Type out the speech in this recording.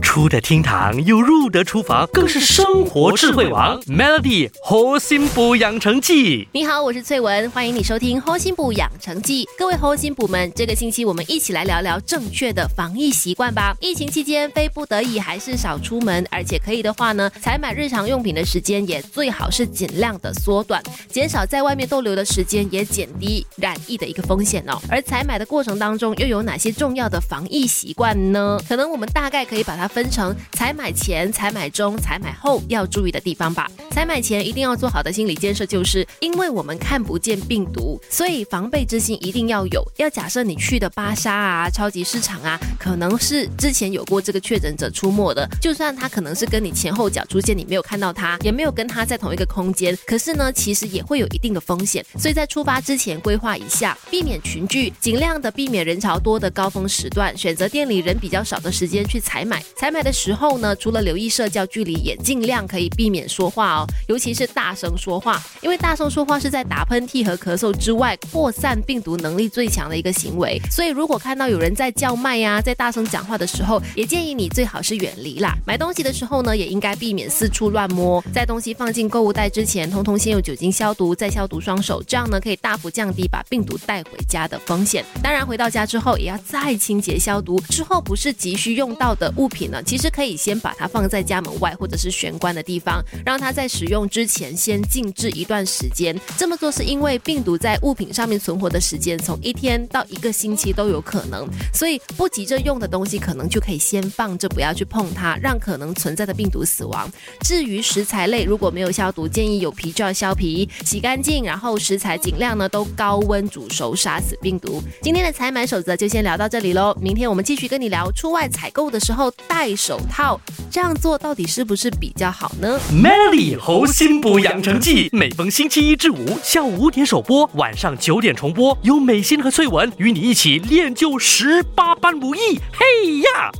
出得厅堂又入得厨房，更是生活智慧王。Melody 核心补养成记，你好，我是翠文，欢迎你收听《核心补养成记》。各位核心补们，这个星期我们一起来聊聊正确的防疫习惯吧。疫情期间，非不得已还是少出门，而且可以的话呢，采买日常用品的时间也最好是尽量的缩短，减少在外面逗留的时间，也减低染疫的一个风险哦。而采买的过程当中，又有哪些重要的防疫习惯呢？可能我们大概可以把它分。成采买前、采买中、采买后要注意的地方吧。采买前一定要做好的心理建设，就是因为我们看不见病毒，所以防备之心一定要有。要假设你去的巴沙啊、超级市场啊，可能是之前有过这个确诊者出没的，就算他可能是跟你前后脚出现，你没有看到他，也没有跟他在同一个空间，可是呢，其实也会有一定的风险。所以在出发之前规划一下，避免群聚，尽量的避免人潮多的高峰时段，选择店里人比较少的时间去采买。采买的时候呢，除了留意社交距离，也尽量可以避免说话哦，尤其是大声说话，因为大声说话是在打喷嚏和咳嗽之外扩散病毒能力最强的一个行为。所以如果看到有人在叫卖呀，在大声讲话的时候，也建议你最好是远离啦。买东西的时候呢，也应该避免四处乱摸，在东西放进购物袋之前，通通先用酒精消毒，再消毒双手，这样呢可以大幅降低把病毒带回家的风险。当然回到家之后也要再清洁消毒，之后不是急需用到的物品其实。可以先把它放在家门外或者是玄关的地方，让它在使用之前先静置一段时间。这么做是因为病毒在物品上面存活的时间从一天到一个星期都有可能，所以不急着用的东西可能就可以先放着，不要去碰它，让可能存在的病毒死亡。至于食材类，如果没有消毒，建议有皮就要削皮，洗干净，然后食材尽量呢都高温煮熟，杀死病毒。今天的采买守则就先聊到这里喽，明天我们继续跟你聊出外采购的时候戴手。套这样做到底是不是比较好呢？Melly 猴心补养成记，每逢星期一至五下午五点首播，晚上九点重播，有美心和翠文与你一起练就十八般武艺。嘿呀！